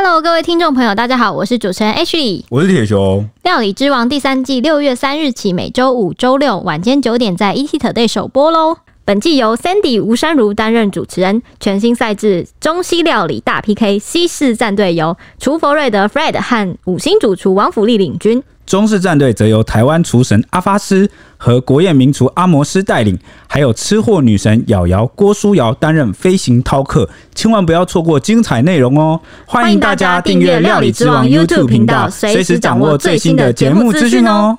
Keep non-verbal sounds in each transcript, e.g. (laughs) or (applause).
Hello，各位听众朋友，大家好，我是主持人 Ashley，我是铁雄。料理之王第三季六月三日起，每周五、周六晚间九点在 ETtoday 首播喽。本季由 Sandy 吴珊如担任主持人，全新赛制中西料理大 PK，西式战队由厨佛瑞德 Fred 和五星主厨王府力领军。中式战队则由台湾厨神阿发斯和国宴名厨阿摩斯带领，还有吃货女神瑶瑶郭书瑶担任飞行饕客，千万不要错过精彩内容哦！欢迎大家订阅料理之王 YouTube 频道，随时掌握最新的节目资讯哦。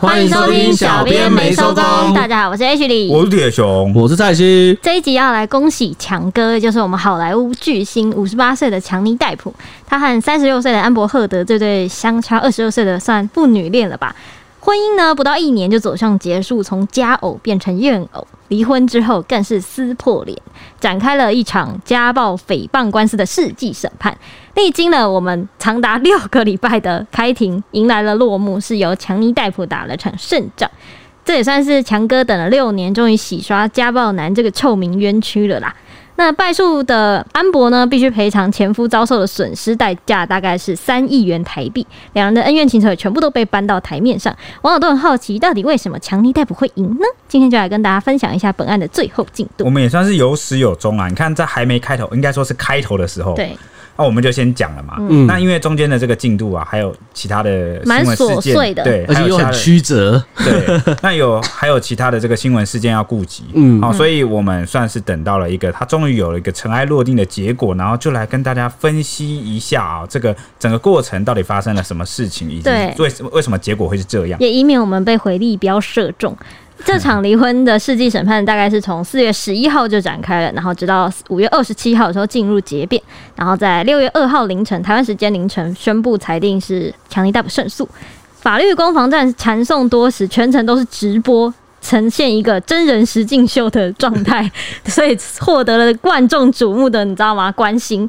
欢迎收听，小编没收工。大家好，我是 H 李，我是铁雄，我是蔡西。这一集要来恭喜强哥，就是我们好莱坞巨星，五十八岁的强尼戴普。他和三十六岁的安伯赫德这对相差二十二岁的算父女恋了吧？婚姻呢，不到一年就走向结束，从家偶变成怨偶。离婚之后更是撕破脸，展开了一场家暴诽谤官司的世纪审判。历经了我们长达六个礼拜的开庭，迎来了落幕，是由强尼戴普打了场胜仗。这也算是强哥等了六年，终于洗刷家暴男这个臭名冤屈了啦。那败诉的安博呢，必须赔偿前夫遭受的损失代价，大概是三亿元台币。两人的恩怨情仇也全部都被搬到台面上，网友都很好奇，到底为什么强尼戴普会赢呢？今天就来跟大家分享一下本案的最后进度。我们也算是有始有终啊！你看，在还没开头，应该说是开头的时候，对。那我们就先讲了嘛。嗯，那因为中间的这个进度啊，还有其他的新闻事件，蛮琐碎的，对，而且又很曲折。对，那有还有其他的这个新闻事件要顾及。嗯，好，所以我们算是等到了一个，他终于有了一个尘埃落定的结果，然后就来跟大家分析一下啊，这个整个过程到底发生了什么事情，以及为什么为什么结果会是这样，也以免我们被回力镖射中。这场离婚的世纪审判大概是从四月十一号就展开了，然后直到五月二十七号的时候进入结辩，然后在六月二号凌晨台湾时间凌晨宣布裁定是强尼戴普胜诉。法律攻防战缠讼多时，全程都是直播，呈现一个真人实境秀的状态，所以获得了万众瞩目的，你知道吗？关心。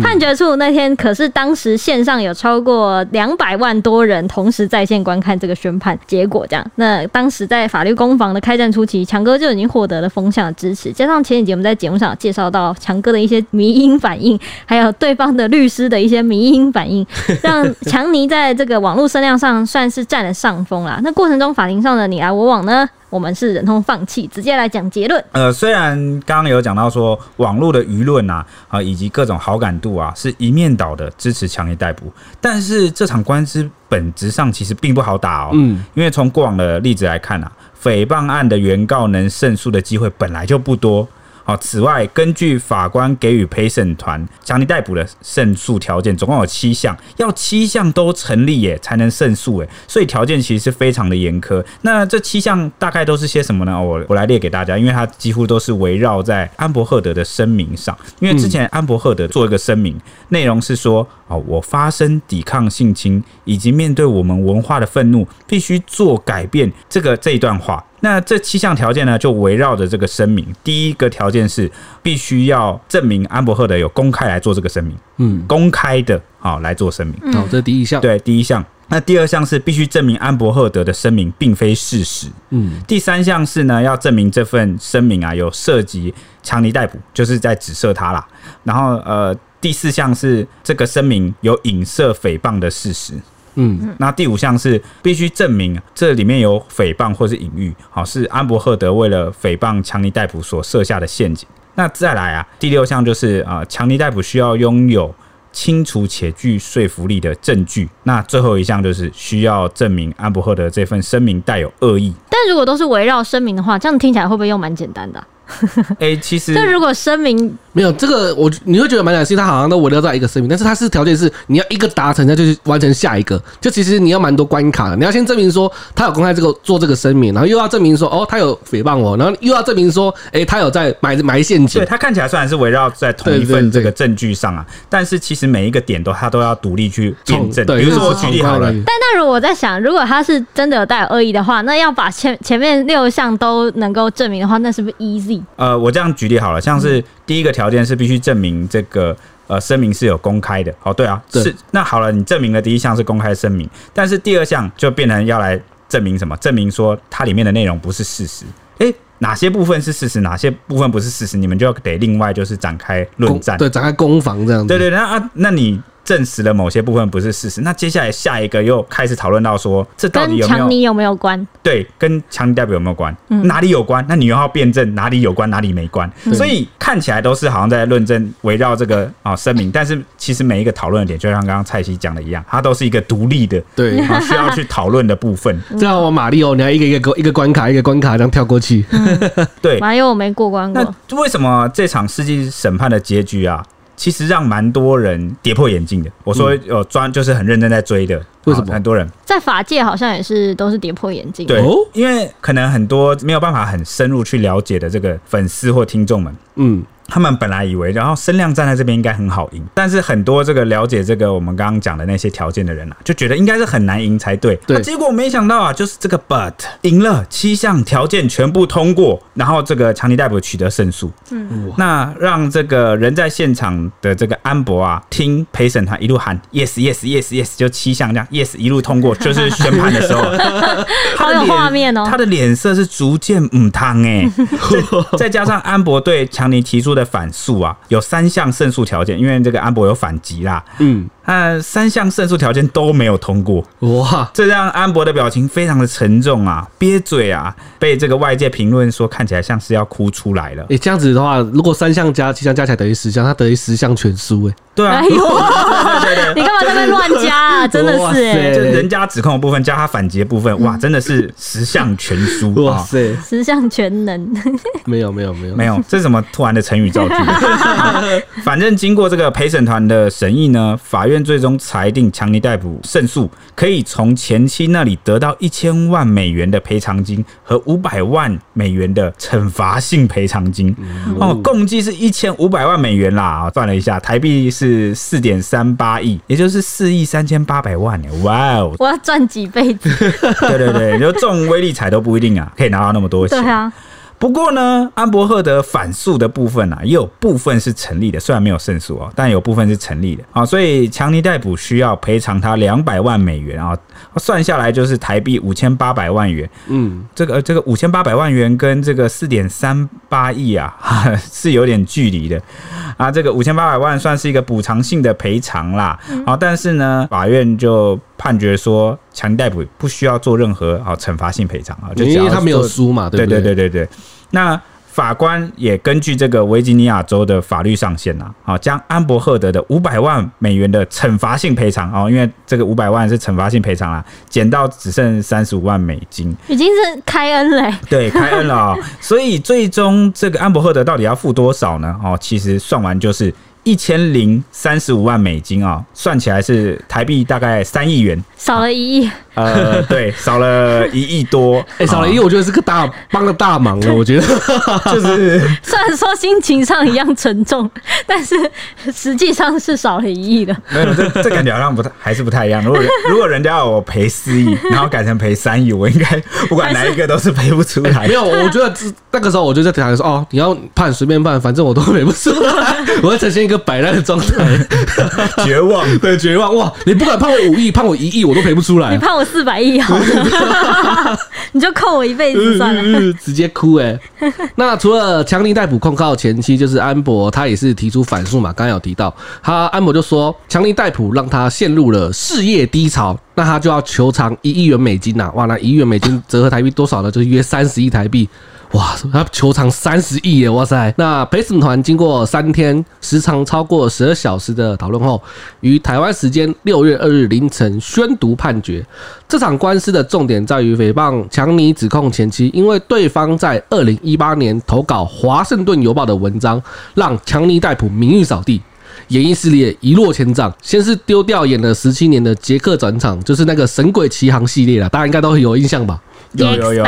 判决处那天可是当时线上有超过两百万多人同时在线观看这个宣判结果，这样。那当时在法律攻防的开战初期，强哥就已经获得了风向的支持，加上前几集我们在节目上有介绍到强哥的一些迷因反应，还有对方的律师的一些迷因反应，(laughs) 让强尼在这个网络声量上算是占了上风啦。那过程中法庭上的你来我往呢，我们是忍痛放弃，直接来讲结论。呃，虽然刚刚有讲到说网络的舆论啊，啊以及各种好感。度啊，是一面倒的支持强烈逮捕，但是这场官司本质上其实并不好打哦。嗯，因为从过往的例子来看啊，诽谤案的原告能胜诉的机会本来就不多。好，此外，根据法官给予陪审团强力逮捕的胜诉条件，总共有七项，要七项都成立耶，才能胜诉诶，所以条件其实是非常的严苛。那这七项大概都是些什么呢？我我来列给大家，因为它几乎都是围绕在安伯赫德的声明上。因为之前安伯赫德做一个声明，内容是说：哦，我发声抵抗性侵，以及面对我们文化的愤怒，必须做改变。这个这一段话。那这七项条件呢，就围绕着这个声明。第一个条件是必须要证明安伯赫德有公开来做这个声明，嗯，公开的啊来做声明。好，这是第一项。对，第一项。那第二项是必须证明安伯赫德的声明并非事实。嗯。第三项是呢，要证明这份声明啊有涉及强尼逮捕，就是在指涉他啦。然后呃，第四项是这个声明有影射诽谤的事实。嗯，那第五项是必须证明这里面有诽谤或是隐喻，好，是安伯赫德为了诽谤强尼戴普所设下的陷阱。那再来啊，第六项就是啊，强尼戴普需要拥有清楚且具说服力的证据。那最后一项就是需要证明安伯赫德这份声明带有恶意。但如果都是围绕声明的话，这样听起来会不会又蛮简单的啊？哎、欸，其实，就如果声明没有这个，我你会觉得蛮难，因为他好像都围绕在一个声明，但是他是条件是你要一个达成，那就是完成下一个。就其实你要蛮多关卡的，你要先证明说他有公开这个做这个声明，然后又要证明说哦他有诽谤我，然后又要证明说哎、欸、他有在埋埋陷阱。对，他看起来虽然是围绕在同一份这个证据上啊，但是其实每一个点都他都要独立去验证。比如说我举例好了，但那如果我在想，如果他是真的有带有恶意的话，那要把前前面六项都能够证明的话，那是不是 easy？呃，我这样举例好了，像是第一个条件是必须证明这个呃声明是有公开的。哦，对啊，是。那好了，你证明了第一项是公开声明，但是第二项就变成要来证明什么？证明说它里面的内容不是事实。诶，哪些部分是事实，哪些部分不是事实？你们就得另外就是展开论战，对，展开攻防这样子。对对，那啊，那你。证实了某些部分不是事实，那接下来下一个又开始讨论到说，这到底有没有强尼有没有关？对，跟强尼代表有没有关？嗯、哪里有关？那你又要辩证哪里有关，哪里没关？嗯、所以看起来都是好像在论证围绕这个啊声明，但是其实每一个讨论的点，就像刚刚蔡西讲的一样，它都是一个独立的，对，需要去讨论的部分。这样我马里奥，你要一个一个一个关卡一个关卡这样跳过去，嗯、(laughs) 对，马里奥我没过关过。那为什么这场世纪审判的结局啊？其实让蛮多人跌破眼镜的。我说有专就是很认真在追的，为什么？很多人在法界好像也是都是跌破眼镜。对，因为可能很多没有办法很深入去了解的这个粉丝或听众们，嗯。他们本来以为，然后声量站在这边应该很好赢，但是很多这个了解这个我们刚刚讲的那些条件的人啊，就觉得应该是很难赢才对。对，结果没想到啊，就是这个 but 赢了，七项条件全部通过，然后这个强尼戴普取得胜诉。嗯，那让这个人在现场的这个安博啊，听陪审团一路喊 yes yes yes yes，就七项这样 yes 一路通过，就是宣判的时候，(laughs) 好有画面哦，他的脸色是逐渐嗯汤哎，(laughs) 再加上安博对强尼提出的。的反诉啊，有三项胜诉条件，因为这个安博有反击啦，嗯。那三项胜诉条件都没有通过，哇！这让安博的表情非常的沉重啊，憋嘴啊，被这个外界评论说看起来像是要哭出来了。哎，这样子的话，如果三项加七项加起来等于十项，他等于十项全输哎。对啊，(laughs) (laughs) 你干嘛在那乱加啊？真的是哎，就人家指控的部分加他反击的部分，哇，真的是十项全输 (laughs) 哇塞，十项全能。没有没有没有没有，这是什么突然的成语造句？反正经过这个陪审团的审议呢，法院。最终裁定强尼逮捕胜诉，可以从前妻那里得到一千万美元的赔偿金和五百万美元的惩罚性赔偿金。哦，共计是一千五百万美元啦！算了一下，台币是四点三八亿，也就是四亿三千八百万。哇哦！我要赚几辈子？(laughs) 对对对，就中威力彩都不一定啊，可以拿到那么多钱。对啊。不过呢，安伯赫德反诉的部分啊，也有部分是成立的，虽然没有胜诉哦，但有部分是成立的啊。所以强尼逮捕需要赔偿他两百万美元啊，算下来就是台币五千八百万元。嗯，这个这个五千八百万元跟这个四点三八亿啊，(laughs) 是有点距离的啊。这个五千八百万算是一个补偿性的赔偿啦，啊，但是呢，法院就。判决说，强尼戴普不需要做任何啊惩罚性赔偿啊，就因为他没有输嘛，对对对对对。那法官也根据这个维吉尼亚州的法律上限呐，啊，将安伯赫德的五百万美元的惩罚性赔偿啊，因为这个五百万是惩罚性赔偿啦，减到只剩三十五万美金，已经是开恩了。对，开恩了啊。所以最终这个安伯赫德到底要付多少呢？哦，其实算完就是。一千零三十五万美金啊，算起来是台币大概三亿元，少了一亿。呃，对，少了一亿多，哎、欸，少了一亿，我觉得是个大帮个大忙了。我觉得 (laughs) 就是 (laughs) 虽然说心情上一样沉重，但是实际上是少了一亿的。没有，这这感觉好像不太，还是不太一样。如果如果人家要我赔四亿，然后改成赔三亿，我应该不管哪一个都是赔不出来。欸、没有，我觉得那个时候我就在台上说，哦，你要判随便判，反正我都赔不出来，(laughs) 我会呈现一个摆烂的状态，绝望，对，绝望。哇，你不管判我五亿，判我一亿，我都赔不出来。你判我。四百亿好，(laughs) 你就扣我一辈子算了，嗯嗯，直接哭哎、欸。(laughs) 那除了强力逮捕控告前妻就是安博，他也是提出反诉嘛。刚刚有提到，他安博就说强力逮捕让他陷入了事业低潮，那他就要求偿一亿元美金呐。哇，那一亿元美金折合台币多少呢？就是约三十亿台币。哇，他球场三十亿耶！哇塞，那陪审团经过三天，时长超过十二小时的讨论后，于台湾时间六月二日凌晨宣读判决。这场官司的重点在于诽谤强尼指控前妻，因为对方在二零一八年投稿《华盛顿邮报》的文章，让强尼戴普名誉扫地，演艺事业一落千丈。先是丢掉演了十七年的杰克转场，就是那个《神鬼奇航》系列了，大家应该都有印象吧？有有有，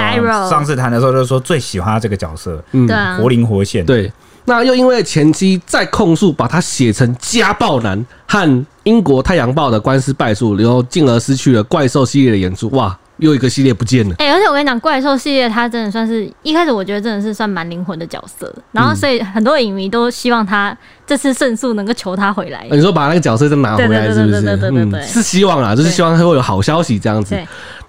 上次谈的时候就是说最喜欢他这个角色，嗯，活灵活现。对，那又因为前妻再控诉，把他写成家暴男，和英国太阳报的官司败诉，然后进而失去了怪兽系列的演出。哇！又一个系列不见了。哎、欸，而且我跟你讲，怪兽系列它真的算是一开始，我觉得真的是算蛮灵魂的角色。然后，所以很多影迷都希望他这次胜诉能够求他回来。你说把那个角色再拿回来，是不是？对对对对对，是希望啦，就是希望他会有好消息这样子。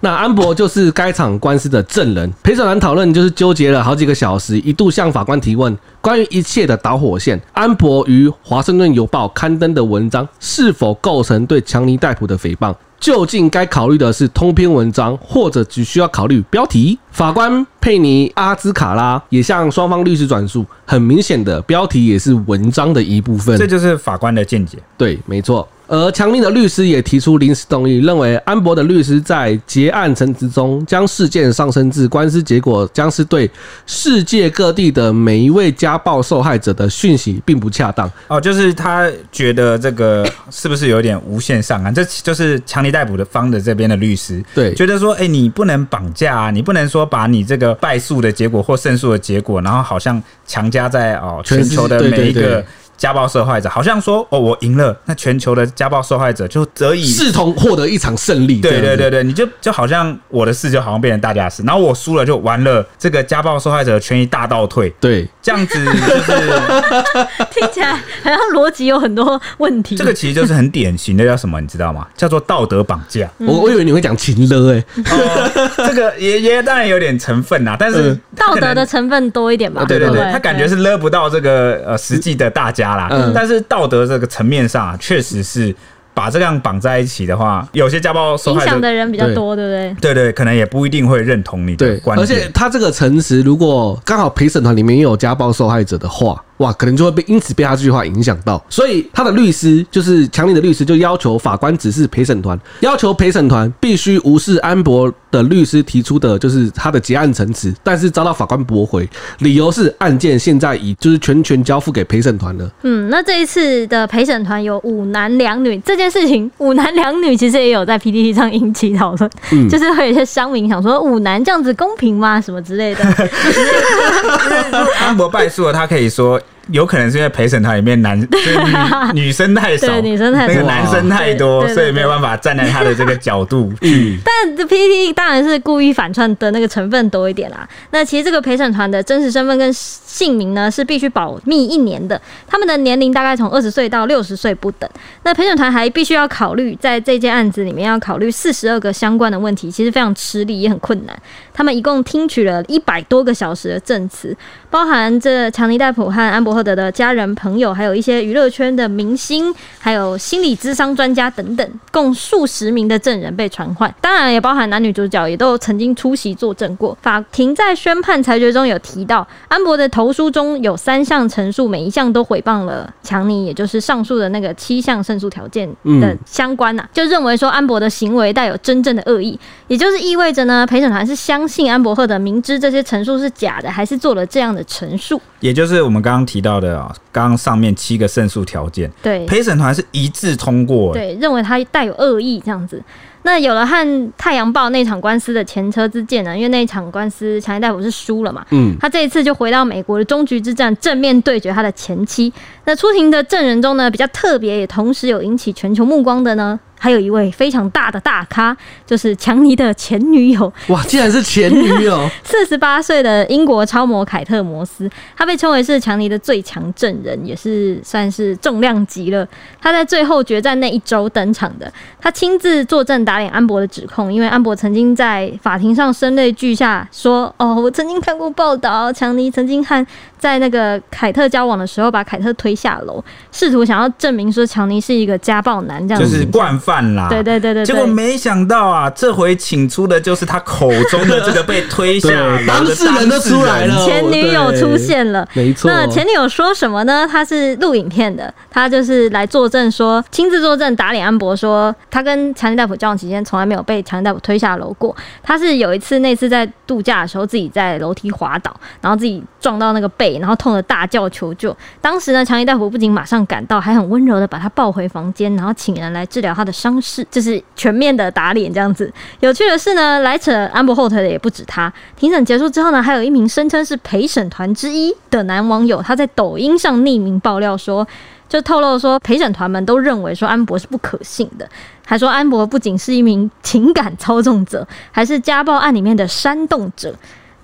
那安博就是该场官司的证人，陪审团讨论就是纠结了好几个小时，一度向法官提问关于一切的导火线，安博于《华盛顿邮报》刊登的文章是否构成对强尼戴普的诽谤？究竟该考虑的是通篇文章，或者只需要考虑标题？法官佩尼阿兹卡拉也向双方律师转述，很明显的标题也是文章的一部分。这就是法官的见解。对，没错。而强尼的律师也提出临时动议，认为安博的律师在结案陈词中将事件上升至官司结果将是对世界各地的每一位家暴受害者的讯息，并不恰当。哦，就是他觉得这个是不是有点无限上纲？这就是强力逮捕的方的这边的律师对，觉得说，哎、欸，你不能绑架啊，你不能说把你这个败诉的结果或胜诉的结果，然后好像强加在哦全球的每一个。家暴受害者好像说：“哦，我赢了，那全球的家暴受害者就得以视同获得一场胜利。”对对对对，你就就好像我的事就好像变成大家的事，然后我输了就完了，这个家暴受害者的权益大倒退。对，这样子就是 (laughs) 听起来好像逻辑有很多问题。这个其实就是很典型的叫什么，你知道吗？叫做道德绑架。我我以为你会讲情勒哎、哦，(laughs) 这个也也当然有点成分呐，但是道德的成分多一点吧？对对对，他感觉是勒不到这个呃实际的大家。嗯，但是道德这个层面上啊，确实是把这样绑在一起的话，有些家暴受害响的人比较多，对不对？对对，可能也不一定会认同你的观点。而且他这个诚实，如果刚好陪审团里面也有家暴受害者的话。哇，可能就会被因此被他这句话影响到，所以他的律师就是强尼的律师，就要求法官指示陪审团，要求陪审团必须无视安博的律师提出的，就是他的结案陈词，但是遭到法官驳回，理由是案件现在已就是全权交付给陪审团了。嗯，那这一次的陪审团有五男两女，这件事情五男两女其实也有在 PPT 上引起讨论，嗯，就是会有一些乡民想说五男这样子公平吗？什么之类的。(laughs) (laughs) (laughs) 安博败诉了，他可以说。有可能是因为陪审团里面男 (laughs) 女女生太少，女生太少，那个男生太多，所以没有办法站在他的这个角度。嗯，但这 PPT 当然是故意反串的那个成分多一点啦。那其实这个陪审团的真实身份跟姓名呢，是必须保密一年的。他们的年龄大概从二十岁到六十岁不等。那陪审团还必须要考虑，在这件案子里面要考虑四十二个相关的问题，其实非常吃力，也很困难。他们一共听取了一百多个小时的证词，包含这强尼戴普和安博赫德的家人、朋友，还有一些娱乐圈的明星，还有心理智商专家等等，共数十名的证人被传唤。当然，也包含男女主角，也都曾经出席作证过。法庭在宣判裁决中有提到，安博的投书中有三项陈述，每一项都诽谤了强尼，也就是上述的那个七项胜诉条件的相关呐、就认为说安博的行为带有真正的恶意，也就是意味着呢，陪审团是。相信安博赫德明知这些陈述是假的，还是做了这样的陈述？也就是我们刚刚提到的啊，刚刚上面七个胜诉条件，对，陪审团是一致通过，对，认为他带有恶意这样子。那有了和《太阳报》那场官司的前车之鉴呢？因为那场官司强尼大夫是输了嘛，嗯，他这一次就回到美国的终局之战，正面对决他的前妻。那出庭的证人中呢，比较特别，也同时有引起全球目光的呢。还有一位非常大的大咖，就是强尼的前女友。哇，竟然是前女友！(laughs) 四十八岁的英国超模凯特摩斯，她被称为是强尼的最强证人，也是算是重量级了。她在最后决战那一周登场的，她亲自作证打脸安博的指控，因为安博曾经在法庭上声泪俱下说：“哦，我曾经看过报道，强尼曾经和在那个凯特交往的时候，把凯特推下楼，试图想要证明说强尼是一个家暴男，这样子就是惯犯。”啦，对对对对，结果没想到啊，这回请出的就是他口中的这个被推下 (laughs) 楼当事人都出来了，前女友出现了，没错。那前女友说什么呢？她是录影片的，她就是来作证说，亲自作证打脸安博，说他跟强尼戴普交往期间从来没有被强尼戴普推下楼过。他是有一次那次在度假的时候自己在楼梯滑倒，然后自己撞到那个背，然后痛得大叫求救。当时呢，强尼大夫不仅马上赶到，还很温柔的把他抱回房间，然后请人来治疗他的。伤势就是全面的打脸这样子。有趣的是呢，来扯安博后腿的也不止他。庭审结束之后呢，还有一名声称是陪审团之一的男网友，他在抖音上匿名爆料说，就透露说陪审团们都认为说安博是不可信的，还说安博不仅是一名情感操纵者，还是家暴案里面的煽动者。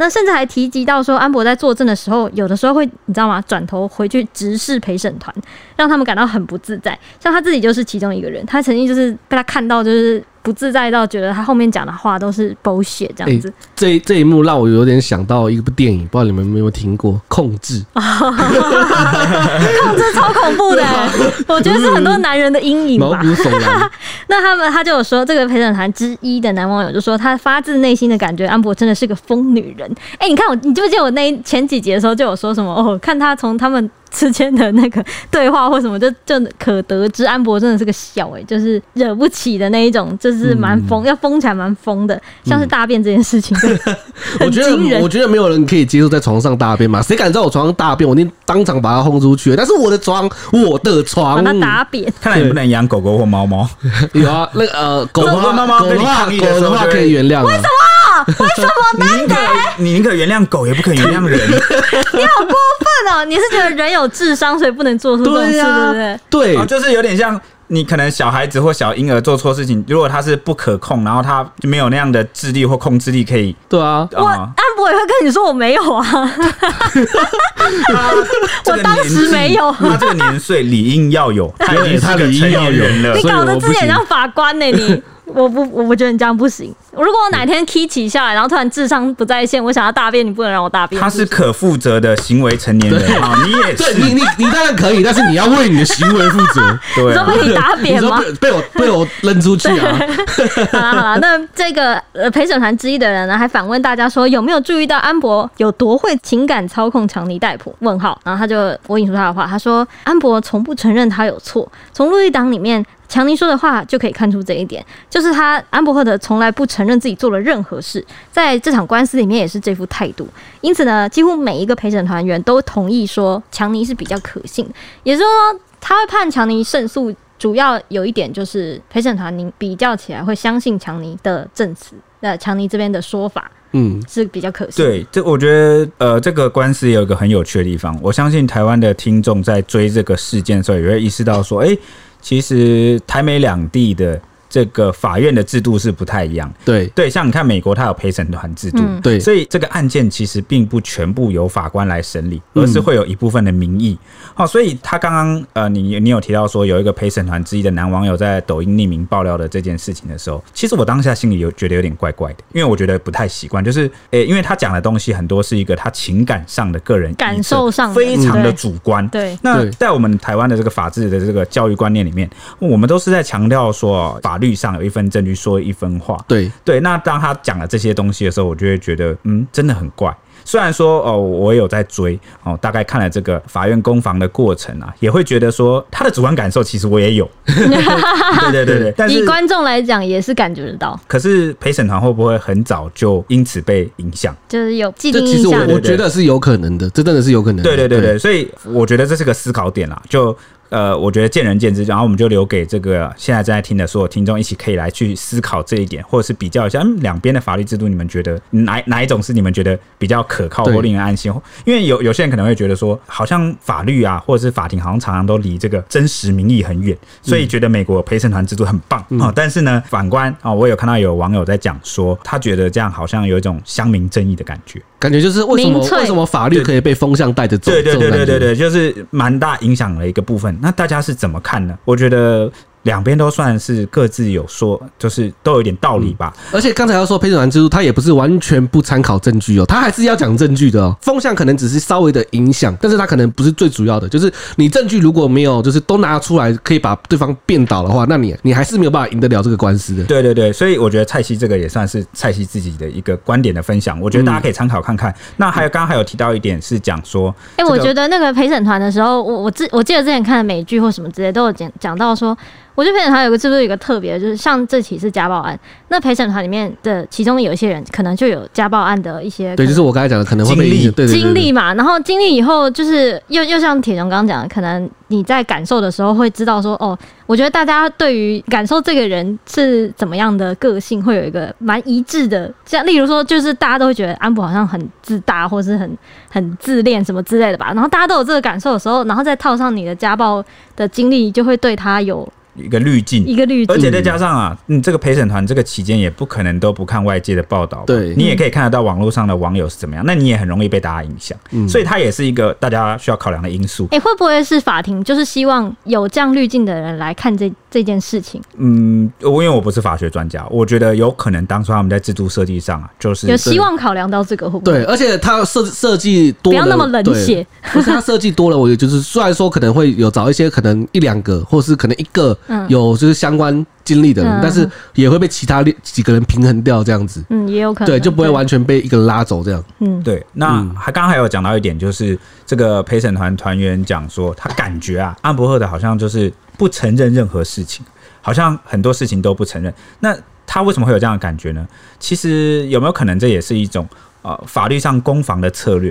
那甚至还提及到说，安博在作证的时候，有的时候会你知道吗？转头回去直视陪审团，让他们感到很不自在。像他自己就是其中一个人，他曾经就是被他看到就是不自在到觉得他后面讲的话都是 bullshit 这样子。欸、这这一幕让我有点想到一部电影，不知道你们有没有听过《控制》？(laughs) 控制超恐怖的，(laughs) 我觉得是很多男人的阴影吧。毛骨悚然。(laughs) 那他们他就有说，这个陪审团之一的男网友就说，他发自内心的感觉安博真的是个疯女人。哎、欸，你看我，你记不记得我那前几集的时候就有说什么？哦，看他从他们。(laughs) 之间的那个对话或什么，就就可得知安博真的是个小哎、欸，就是惹不起的那一种，就是蛮疯，嗯、要疯起来蛮疯的，像是大便这件事情，(laughs) 嗯、我觉得我觉得没有人可以接受在床上大便嘛，谁敢在我床上大便，我一定当场把他轰出去。但是我的床，我的床，把他打扁。看来你不能养狗狗或猫猫。有啊，那个呃，狗的话，猫猫狗的话，狗的话可以原谅。为什么？为什么？你宁可你宁可原谅狗，也不可以原谅人。(laughs) 你好过分哦！你是觉得人有智商，所以不能做出这种事，对不对？对，哦，就是有点像你可能小孩子或小婴儿做错事情，如果他是不可控，然后他就没有那样的智力或控制力可以。对啊，我安博也会跟你说我没有啊。(laughs) (laughs) 我当时没有。他这个年岁理应要有，(laughs) 他已经是个成年人了。你搞得自己很像法官呢，你。我不，我不觉得你这样不行。如果我哪天 key 起下来，然后突然智商不在线，我想要大便，你不能让我大便。他是可负责的行为成年人啊，你也是，你你你当然可以，但是你要为你的行为负责。对、啊，你说被你打扁吗？被我被我扔出去啊！好了好了，那这个呃陪审团之一的人呢，还反问大家说，有没有注意到安博有多会情感操控强尼戴普？问号。然后他就我引述他的话，他说安博从不承认他有错，从录音档里面。强尼说的话就可以看出这一点，就是他安伯赫德从来不承认自己做了任何事，在这场官司里面也是这副态度。因此呢，几乎每一个陪审团员都同意说强尼是比较可信，也就是说他会判强尼胜诉。主要有一点就是陪审团您比较起来会相信强尼的证词，那强尼这边的说法，嗯，是比较可惜。对，这我觉得呃，这个官司有一个很有趣的地方，我相信台湾的听众在追这个事件的时候，也会意识到说，哎、欸。其实台美两地的。这个法院的制度是不太一样，对。对，像你看美国，它有陪审团制度，嗯、对，所以这个案件其实并不全部由法官来审理，而是会有一部分的民意。好、嗯哦，所以他刚刚呃，你你有提到说有一个陪审团之一的男网友在抖音匿名爆料的这件事情的时候，其实我当下心里有觉得有点怪怪的，因为我觉得不太习惯，就是诶，因为他讲的东西很多是一个他情感上的个人感受上非常的主观，对，那在我们台湾的这个法治的这个教育观念里面，我们都是在强调说法律上有一份证据说一分话，对对。那当他讲了这些东西的时候，我就会觉得，嗯，真的很怪。虽然说哦，我有在追哦，大概看了这个法院攻防的过程啊，也会觉得说他的主观感受其实我也有。对对对对，(laughs) 但是以观众来讲也是感觉得到。可是陪审团会不会很早就因此被影响？就是有既定印象。其实我我觉得是有可能的，这真的是有可能的。对对对对，所以我觉得这是个思考点啦，就。呃，我觉得见仁见智，然后我们就留给这个现在正在听的所有听众一起可以来去思考这一点，或者是比较一下，嗯，两边的法律制度，你们觉得哪哪一种是你们觉得比较可靠或令人安心？因为有有些人可能会觉得说，好像法律啊，或者是法庭，好像常常都离这个真实民意很远，所以觉得美国陪审团制度很棒啊、嗯哦。但是呢，反观啊，我有看到有网友在讲说，他觉得这样好像有一种乡民正义的感觉，感觉就是为什么为什么法律可以被风向带着走？对对对对对对，就是蛮大影响的一个部分。那大家是怎么看呢？我觉得。两边都算是各自有说，就是都有点道理吧。嗯、而且刚才要说陪审团制度，他也不是完全不参考证据哦，他还是要讲证据的哦。风向可能只是稍微的影响，但是他可能不是最主要的。就是你证据如果没有，就是都拿出来可以把对方辩倒的话，那你你还是没有办法赢得了这个官司的。对对对，所以我觉得蔡西这个也算是蔡西自己的一个观点的分享，我觉得大家可以参考看看。嗯、那还有刚刚还有提到一点是讲说，哎、欸，我觉得那个陪审团的时候，我我记我记得之前看的美剧或什么之类都有讲讲到说。我觉得陪审团有个是不是有个特别，就是像这起是家暴案，那陪审团里面的其中有一些人可能就有家暴案的一些，对，就是我刚才讲的可能会经历，对经历嘛，然后经历以后就是又又像铁雄刚刚讲的，可能你在感受的时候会知道说，哦，我觉得大家对于感受这个人是怎么样的个性，会有一个蛮一致的，像例如说，就是大家都会觉得安博好像很自大，或是很很自恋什么之类的吧，然后大家都有这个感受的时候，然后再套上你的家暴的经历，就会对他有。一个滤镜，一个滤镜，而且再加上啊，你这个陪审团这个期间也不可能都不看外界的报道，对，你也可以看得到网络上的网友是怎么样，那你也很容易被大家影响，嗯，所以它也是一个大家需要考量的因素。哎、欸，会不会是法庭就是希望有这样滤镜的人来看这这件事情？嗯，我因为我不是法学专家，我觉得有可能当初他们在制度设计上啊，就是有希望考量到这个会不会？对，而且他设设计多了，不要那么冷血。不是他设计多了，我觉得就是虽然说可能会有找一些可能一两个，或是可能一个 (laughs) 有就是相关经历的人，嗯、但是也会被其他几个人平衡掉这样子。嗯，也有可能。对，就不会完全被一个人拉走这样。嗯，对。那还刚刚还有讲到一点，就是这个陪审团团员讲说，他感觉啊，安伯赫的好像就是。不承认任何事情，好像很多事情都不承认。那他为什么会有这样的感觉呢？其实有没有可能这也是一种呃法律上攻防的策略？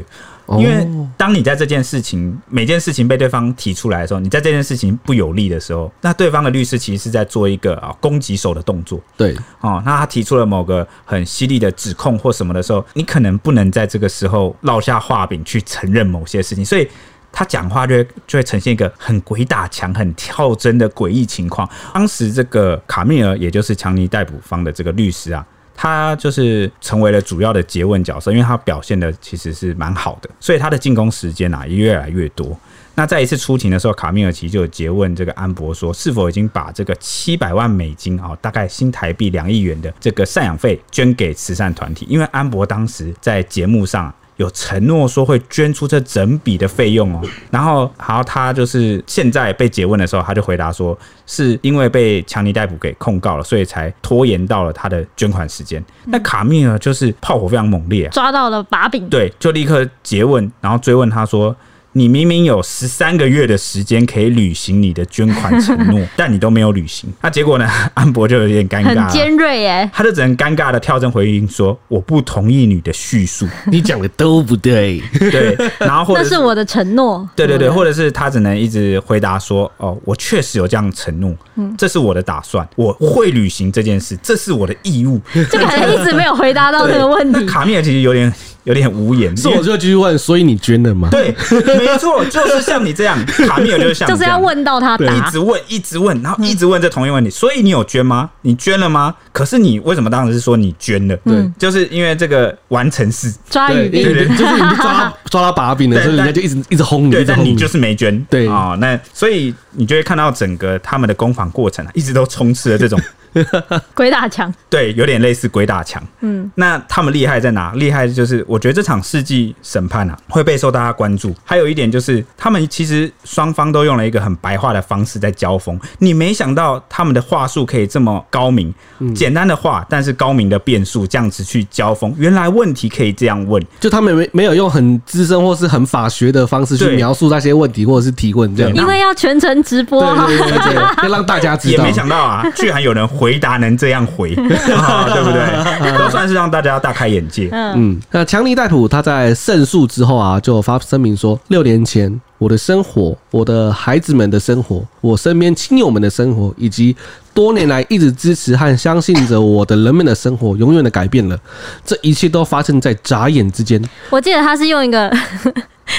因为当你在这件事情每件事情被对方提出来的时候，你在这件事情不有利的时候，那对方的律师其实是在做一个啊攻击手的动作。对，哦，那他提出了某个很犀利的指控或什么的时候，你可能不能在这个时候落下话柄去承认某些事情，所以。他讲话就会就会呈现一个很鬼打墙、很跳针的诡异情况。当时这个卡密尔，也就是强尼逮捕方的这个律师啊，他就是成为了主要的诘问角色，因为他表现的其实是蛮好的，所以他的进攻时间啊也越来越多。那在一次出庭的时候，卡米尔奇就有詰问这个安博说，是否已经把这个七百万美金啊，大概新台币两亿元的这个赡养费捐给慈善团体？因为安博当时在节目上。有承诺说会捐出这整笔的费用哦，然后，好，他就是现在被诘问的时候，他就回答说，是因为被强尼逮捕给控告了，所以才拖延到了他的捐款时间。那卡密呢就是炮火非常猛烈，抓到了把柄，对，就立刻诘问，然后追问他说。你明明有十三个月的时间可以履行你的捐款承诺，(laughs) 但你都没有履行，那结果呢？(laughs) 安博就有点尴尬，很尖锐耶，他就只能尴尬的跳针回应说：“我不同意你的叙述，(laughs) 你讲的都不对。”对，然后或者是，那是我的承诺，对对对，或者是他只能一直回答说：“哦，我确实有这样承诺，嗯，这是我的打算，我会履行这件事，这是我的义务。”这个还一直没有回答到这个问题。那卡米尔其实有点。有点无言，所以我就继续问，所以你捐了吗？对，没错，就是像你这样，卡米尔就是像，(laughs) 就是要问到他答，一直问，一直问，然后一直问这同一个问题。所以你有捐吗？你捐了吗？可是你为什么当时是说你捐了？对，就是因为这个完成式抓语病，(laughs) 就是你抓抓到把柄的时候，人家就一直一直轰你，但你就是没捐。对啊，那所以你就会看到整个他们的攻防过程啊，一直都充斥了这种。(laughs) 鬼打墙，对，有点类似鬼打墙。嗯，那他们厉害在哪？厉害就是，我觉得这场世纪审判啊，会备受大家关注。还有一点就是，他们其实双方都用了一个很白话的方式在交锋。你没想到他们的话术可以这么高明，简单的话，但是高明的变数，这样子去交锋。原来问题可以这样问，就他们没没有用很资深或是很法学的方式去描述那些问题，或者是提问这样。因为要全程直播，对对对，要让大家知道。也没想到啊，居然有人。回答能这样回，(laughs) 啊、对不对？(laughs) 都算是让大家大开眼界。嗯，那强尼戴普他在胜诉之后啊，就发声明说：六年前我的生活，我的孩子们的生活，我身边亲友们的生活，以及多年来一直支持和相信着我的人们的生活，永远的改变了。这一切都发生在眨眼之间。我记得他是用一个。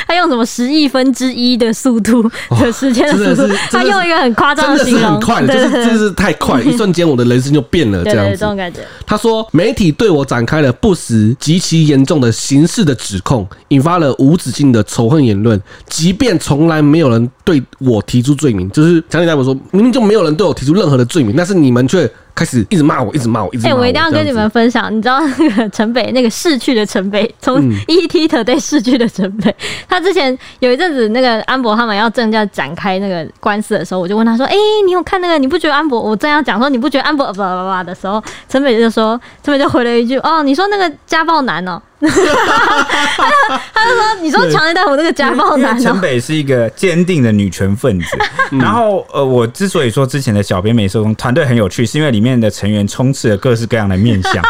他用什么十亿分之一的速度的时间的速度？他用一个很夸张的形容，很快的，就是真是太快，一瞬间我的人生就变了，这样子。这种感觉。他说，媒体对我展开了不实、极其严重的刑事的指控，引发了无止境的仇恨言论。即便从来没有人对我提出罪名，就是强尼戴普说，明明就没有人对我提出任何的罪名，但是你们却。开始一直骂我，一直骂我，一直骂我。哎、欸，我一定要跟你们分享，你知道那个城北，那个逝去的城北，(laughs) 从 ET Today 逝去的城北，他之前有一阵子那个安博他们要正要展开那个官司的时候，我就问他说：“哎、欸，你有看那个？你不觉得安博？我正要讲说你不觉得安博……叭叭叭的时候，城北就说，城北就回了一句：哦，你说那个家暴男哦。”他就他就说：“你说强尼戴普那个家暴男，陈北是一个坚定的女权分子。然后，呃，我之所以说之前的小编美术工团队很有趣，是因为里面的成员充斥了各式各样的面相。(laughs)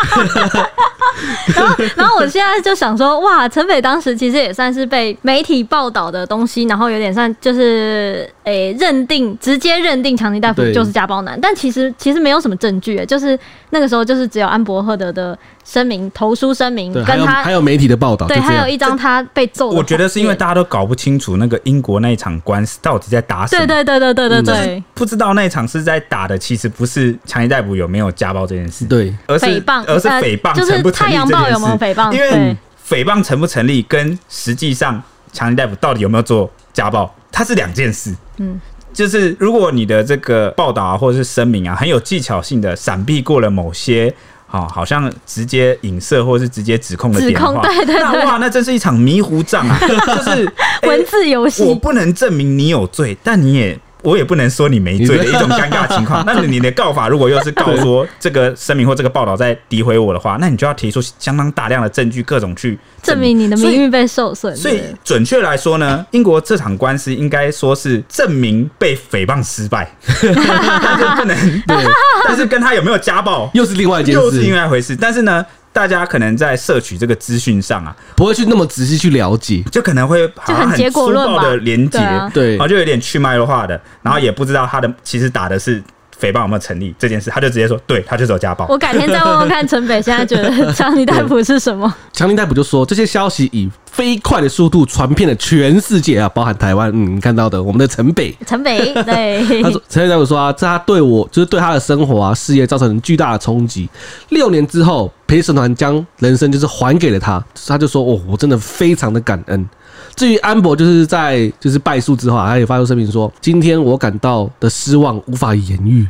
然后，然后我现在就想说，哇，陈北当时其实也算是被媒体报道的东西，然后有点算就是诶、欸、认定，直接认定强尼大夫就是家暴男。但其实其实没有什么证据，就是那个时候就是只有安博赫德的。”声明投书声明，跟他还有媒体的报道，对，还有一张他被揍。我觉得是因为大家都搞不清楚那个英国那一场官司到底在打什么。对对对对对对对，不知道那一场是在打的，其实不是强尼大夫有没有家暴这件事，对，而是诽谤，而是诽谤成不成立这件事。就是《太阳报》有没有诽谤？因为诽谤成不成立，跟实际上强尼大夫到底有没有做家暴，它是两件事。嗯。就是如果你的这个报道啊，或者是声明啊，很有技巧性的闪避过了某些。好，好像直接影射或是直接指控的点的话，对对对，那哇，那真是一场迷糊仗啊！(laughs) 就是 (laughs) 文字游戏，我不能证明你有罪，但你也。我也不能说你没罪的一种尴尬情况。(laughs) 那你的告法如果又是告说这个声明或这个报道在诋毁我的话，那你就要提出相当大量的证据，各种去证明你的名誉被受损。所以准确来说呢，英国这场官司应该说是证明被诽谤失败，(laughs) 但是不能对，但是跟他有没有家暴又是另外一件事，又是另外一回事。但是呢。大家可能在摄取这个资讯上啊，不会去那么仔细去了解，就可能会好像很粗暴的连接，对，然后就有点去脉络化的，然后也不知道他的其实打的是。诽谤有没有成立这件事，他就直接说，对，他就是有家暴。我改天再问问看陈北，现在觉得 (laughs) 强尼逮捕是什么？(laughs) 强尼逮捕就说，这些消息以飞快的速度传遍了全世界啊，包含台湾。嗯，你看到的，我们的陈北，陈北，对，(laughs) 他说，强尼戴普说啊，这他对我就是对他的生活啊、事业造成巨大的冲击。六年之后，陪审团将人生就是还给了他，他就说，哦，我真的非常的感恩。至于安博，就是在就是败诉之后，他也发出声明说：“今天我感到的失望无法言喻，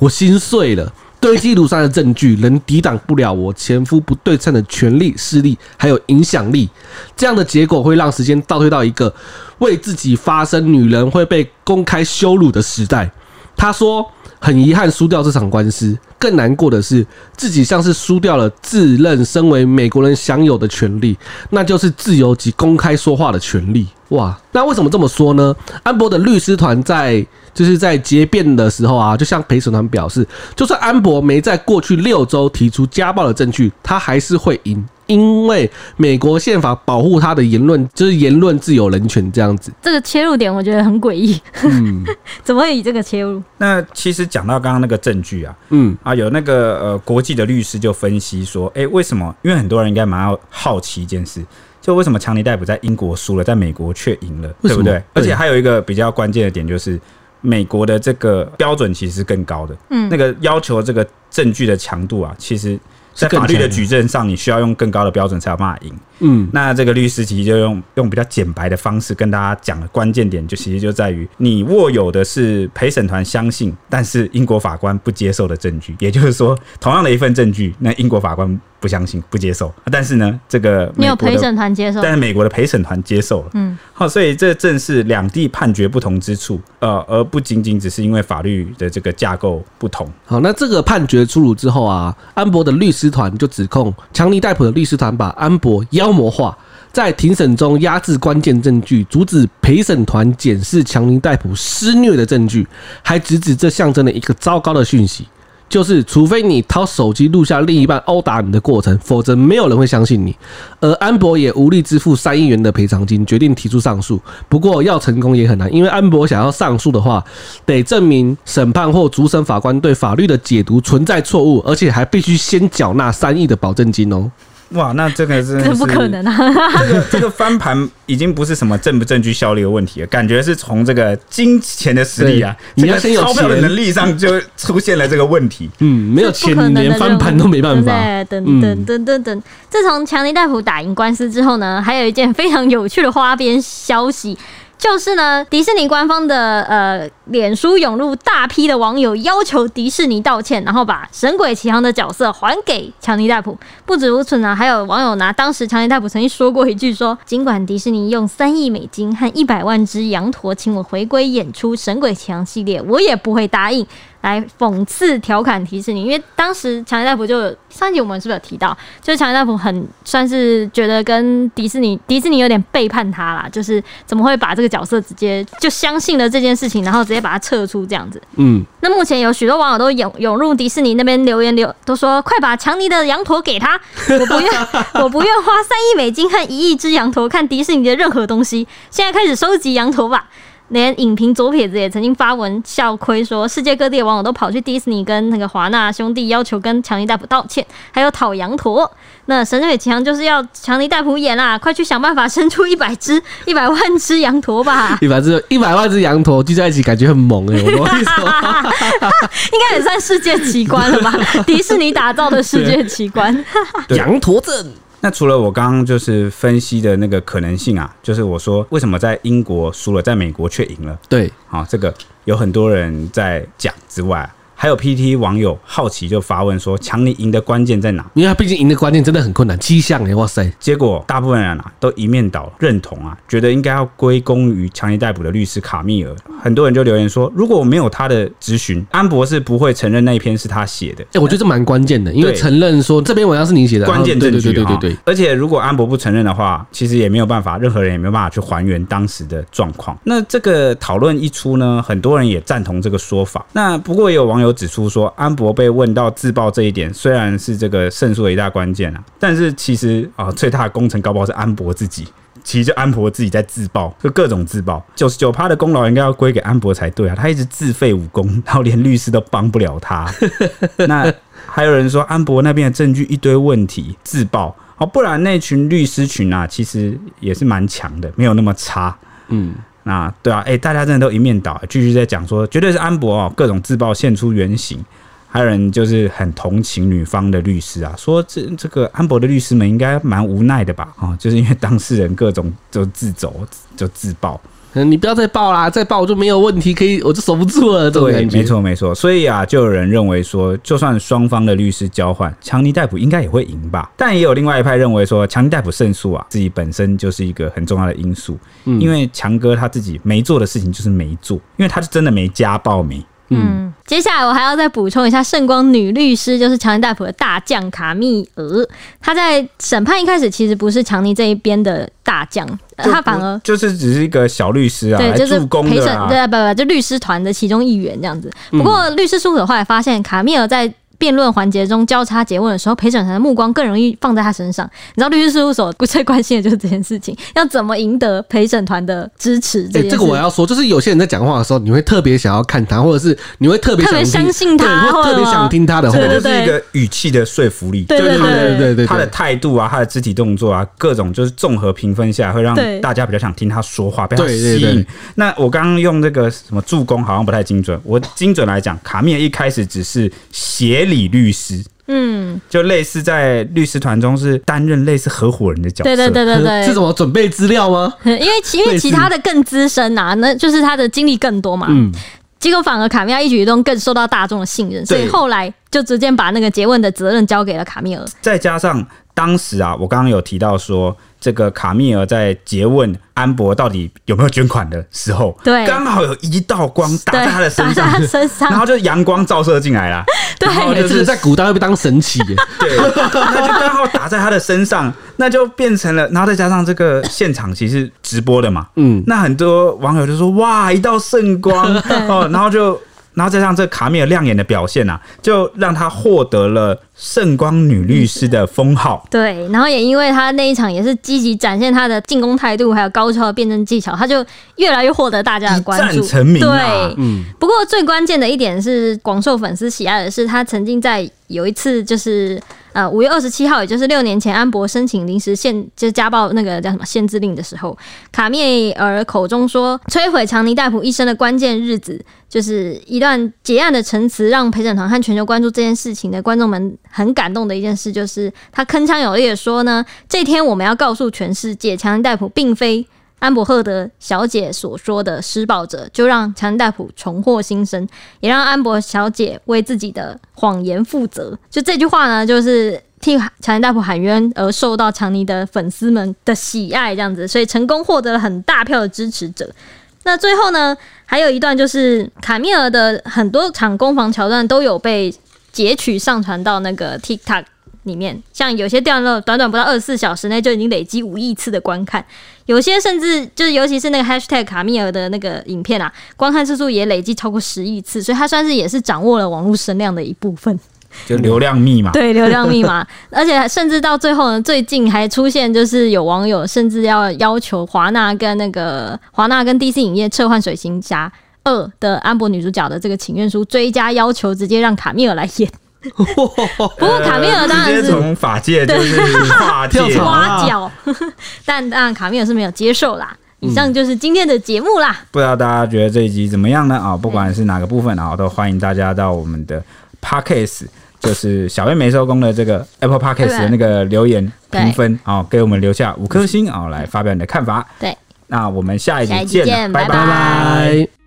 我心碎了。堆积如山的证据仍抵挡不了我前夫不对称的权力、势力还有影响力。这样的结果会让时间倒退到一个为自己发声女人会被公开羞辱的时代。”他说。很遗憾输掉这场官司，更难过的是自己像是输掉了自认身为美国人享有的权利，那就是自由及公开说话的权利。哇，那为什么这么说呢？安博的律师团在就是在结辩的时候啊，就向陪审团表示，就算安博没在过去六周提出家暴的证据，他还是会赢。因为美国宪法保护他的言论，就是言论自由、人权这样子。这个切入点我觉得很诡异。嗯，(laughs) 怎么会以这个切入？那其实讲到刚刚那个证据啊，嗯啊，有那个呃国际的律师就分析说，哎，为什么？因为很多人应该蛮要好奇一件事，就为什么强尼戴普在英国输了，在美国却赢了，对不对？而且还有一个比较关键的点就是，美国的这个标准其实是更高的，嗯，那个要求这个证据的强度啊，其实。在法律的举证上，你需要用更高的标准才有办法赢。嗯，那这个律师其实就用用比较简白的方式跟大家讲的关键点，就其实就在于你握有的是陪审团相信，但是英国法官不接受的证据。也就是说，同样的一份证据，那英国法官不相信、不接受，但是呢，这个没有陪审团接受，但是美国的陪审团接受了。嗯，好，所以这正是两地判决不同之处，呃，而不仅仅只是因为法律的这个架构不同。好，那这个判决出炉之后啊，安博的律师团就指控强尼戴普的律师团把安博妖。魔化，在庭审中压制关键证据，阻止陪审团检视强尼戴普施虐的证据，还直指这象征了一个糟糕的讯息，就是除非你掏手机录下另一半殴打你的过程，否则没有人会相信你。而安博也无力支付三亿元的赔偿金，决定提出上诉。不过要成功也很难，因为安博想要上诉的话，得证明审判或主审法官对法律的解读存在错误，而且还必须先缴纳三亿的保证金哦。哇，那这个是，(laughs) 这不可能啊！这个这个翻盘已经不是什么证不证据效力的问题了，感觉是从这个金钱的实力啊，你要先有钞票的能力上就出现了这个问题。(laughs) 嗯，没有钱连翻盘都没办法。等等等等等，自从强尼戴普打赢官司之后呢，还有一件非常有趣的花边消息。就是呢，迪士尼官方的呃，脸书涌入大批的网友要求迪士尼道歉，然后把《神鬼奇航》的角色还给强尼戴普。不止如此呢，还有网友拿当时强尼戴普曾经说过一句说：“尽管迪士尼用三亿美金和一百万只羊驼请我回归演出《神鬼奇航》系列，我也不会答应。”来讽刺调侃迪士尼，因为当时强尼戴普就上一集我们是不是有提到，就是强尼戴普很算是觉得跟迪士尼迪士尼有点背叛他啦，就是怎么会把这个角色直接就相信了这件事情，然后直接把他撤出这样子。嗯，那目前有许多网友都涌涌入迪士尼那边留言留，都说快把强尼的羊驼给他，我不愿 (laughs) 我不愿花三亿美金和一亿只羊驼看迪士尼的任何东西，现在开始收集羊驼吧。连影评左撇子也曾经发文笑亏说，世界各地的网友都跑去迪士尼跟那个华纳兄弟要求跟强尼戴普道歉，还有讨羊驼。那《神鬼奇航》就是要强尼戴普演啦，快去想办法生出一百只、一百万只羊驼吧！(laughs) 一百只、一百万只羊驼聚在一起，感觉很猛哎、欸！我跟你说，(laughs) 应该也算世界奇观了吧？(laughs) 迪士尼打造的世界奇观，羊驼镇。那除了我刚刚就是分析的那个可能性啊，就是我说为什么在英国输了，在美国却赢了？对，好，这个有很多人在讲之外。还有 PT 网友好奇就发问说：“强尼赢的关键在哪？因为他毕竟赢的关键真的很困难，七项哎，哇塞！结果大部分人啊都一面倒认同啊，觉得应该要归功于强尼逮捕的律师卡密尔。很多人就留言说，如果我没有他的咨询，安博是不会承认那一篇是他写的。哎，我觉得这蛮关键的，因为承认说这篇文章是你写的，关键证据。对对对对。而且如果安博不承认的话，其实也没有办法，任何人也没有办法去还原当时的状况。那这个讨论一出呢，很多人也赞同这个说法。那不过也有网友指出说，安。博被问到自爆这一点，虽然是这个胜诉的一大关键啊，但是其实啊，最大的功臣搞不好是安博自己。其实就安博自己在自爆，就各种自爆，九十九趴的功劳应该要归给安博才对啊，他一直自废武功，然后连律师都帮不了他。(laughs) 那还有人说安博那边的证据一堆问题，自爆哦，不然那群律师群啊，其实也是蛮强的，没有那么差。嗯。那对啊，哎、大家真的都一面倒，继续在讲说，绝对是安博哦，各种自曝现出原形，还有人就是很同情女方的律师啊，说这这个安博的律师们应该蛮无奈的吧？啊，就是因为当事人各种就自走就自爆。嗯，你不要再报啦，再报我就没有问题，可以我就守不住了。对，没错没错。所以啊，就有人认为说，就算双方的律师交换，强尼戴普应该也会赢吧。但也有另外一派认为说，强尼戴普胜诉啊，自己本身就是一个很重要的因素。嗯，因为强哥他自己没做的事情就是没做，因为他是真的没家暴没。嗯，接下来我还要再补充一下，圣光女律师就是强尼戴普的大将卡密尔，她在审判一开始其实不是强尼这一边的大将，她反而就是只是一个小律师啊，对，就是陪审，对啊，对，不不，就律师团的其中一员这样子。不过律师事务所后来发现，卡密尔在。辩论环节中交叉诘问的时候，陪审团的目光更容易放在他身上。你知道律师事务所最关心的就是这件事情，要怎么赢得陪审团的支持这。哎、欸，这个我要说，就是有些人在讲话的时候，你会特别想要看他，或者是你会特别特别相信他，或特别想听他的话，对对对，就是一个语气的说服力，对对对对对，对，他的态度啊，他的肢体动作啊，各种就是综合评分下来，会让大家比较想听他说话，被他吸引。对对对，那我刚刚用那个什么助攻好像不太精准，我精准来讲，卡密尔一开始只是协理律师。嗯，就类似在律师团中是担任类似合伙人的角色，对对对对对，(laughs) 是什么准备资料吗？(laughs) 因为其因为其他的更资深啊，那就是他的经历更多嘛。嗯，结果反而卡米尔一举一动更受到大众的信任，所以后来就直接把那个结问的责任交给了卡米尔。再加上当时啊，我刚刚有提到说。这个卡密尔在诘问安博到底有没有捐款的时候，对，刚好有一道光打在他的身上，身上。然后就阳光照射进来了，(laughs) 对，就是在古代会被当神奇，(laughs) 对，那就刚好打在他的身上，那就变成了，然后再加上这个现场其实直播的嘛，嗯，那很多网友就说哇，一道圣光 (laughs) 哦，然后就。然后再上这卡密尔亮眼的表现啊，就让他获得了圣光女律师的封号。(laughs) 对，然后也因为她那一场也是积极展现她的进攻态度，还有高超的辩证技巧，她就越来越获得大家的关注，成名啊。对，嗯。不过最关键的一点是，广受粉丝喜爱的是，她曾经在有一次就是。呃，五月二十七号，也就是六年前，安博申请临时限，就是家暴那个叫什么限制令的时候，卡密尔口中说，摧毁强尼戴普一生的关键日子，就是一段结案的陈词，让陪审团和全球关注这件事情的观众们很感动的一件事，就是他铿锵有力的说呢，这天我们要告诉全世界，强尼戴普并非。安博赫德小姐所说的施暴者，就让强尼戴普重获新生，也让安博小姐为自己的谎言负责。就这句话呢，就是替强尼戴普喊冤，而受到强尼的粉丝们的喜爱，这样子，所以成功获得了很大票的支持者。那最后呢，还有一段就是卡米尔的很多场攻防桥段都有被截取上传到那个 TikTok。里面像有些掉落，短短不到二十四小时内就已经累积五亿次的观看，有些甚至就是尤其是那个 hashtag 卡密尔的那个影片啊，观看次数也累计超过十亿次，所以它算是也是掌握了网络声量的一部分，就流量密码。对，流量密码，(laughs) 而且甚至到最后呢，最近还出现就是有网友甚至要要求华纳跟那个华纳跟 DC 影业撤换水行侠二的安博女主角的这个请愿书，追加要求直接让卡米尔来演。(laughs) 不过卡米尔当然是从法界就 (laughs) 是跨界挖角，(laughs) 但当然卡米尔是没有接受啦。以上就是今天的节目啦。不知道大家觉得这一集怎么样呢？啊，不管是哪个部分啊，都欢迎大家到我们的 Podcast，就是小月没收工的这个 Apple Podcast 的那个留言评分啊，给我们留下五颗星啊，来发表你的看法。对，那我们下一集见，见，拜拜。拜拜。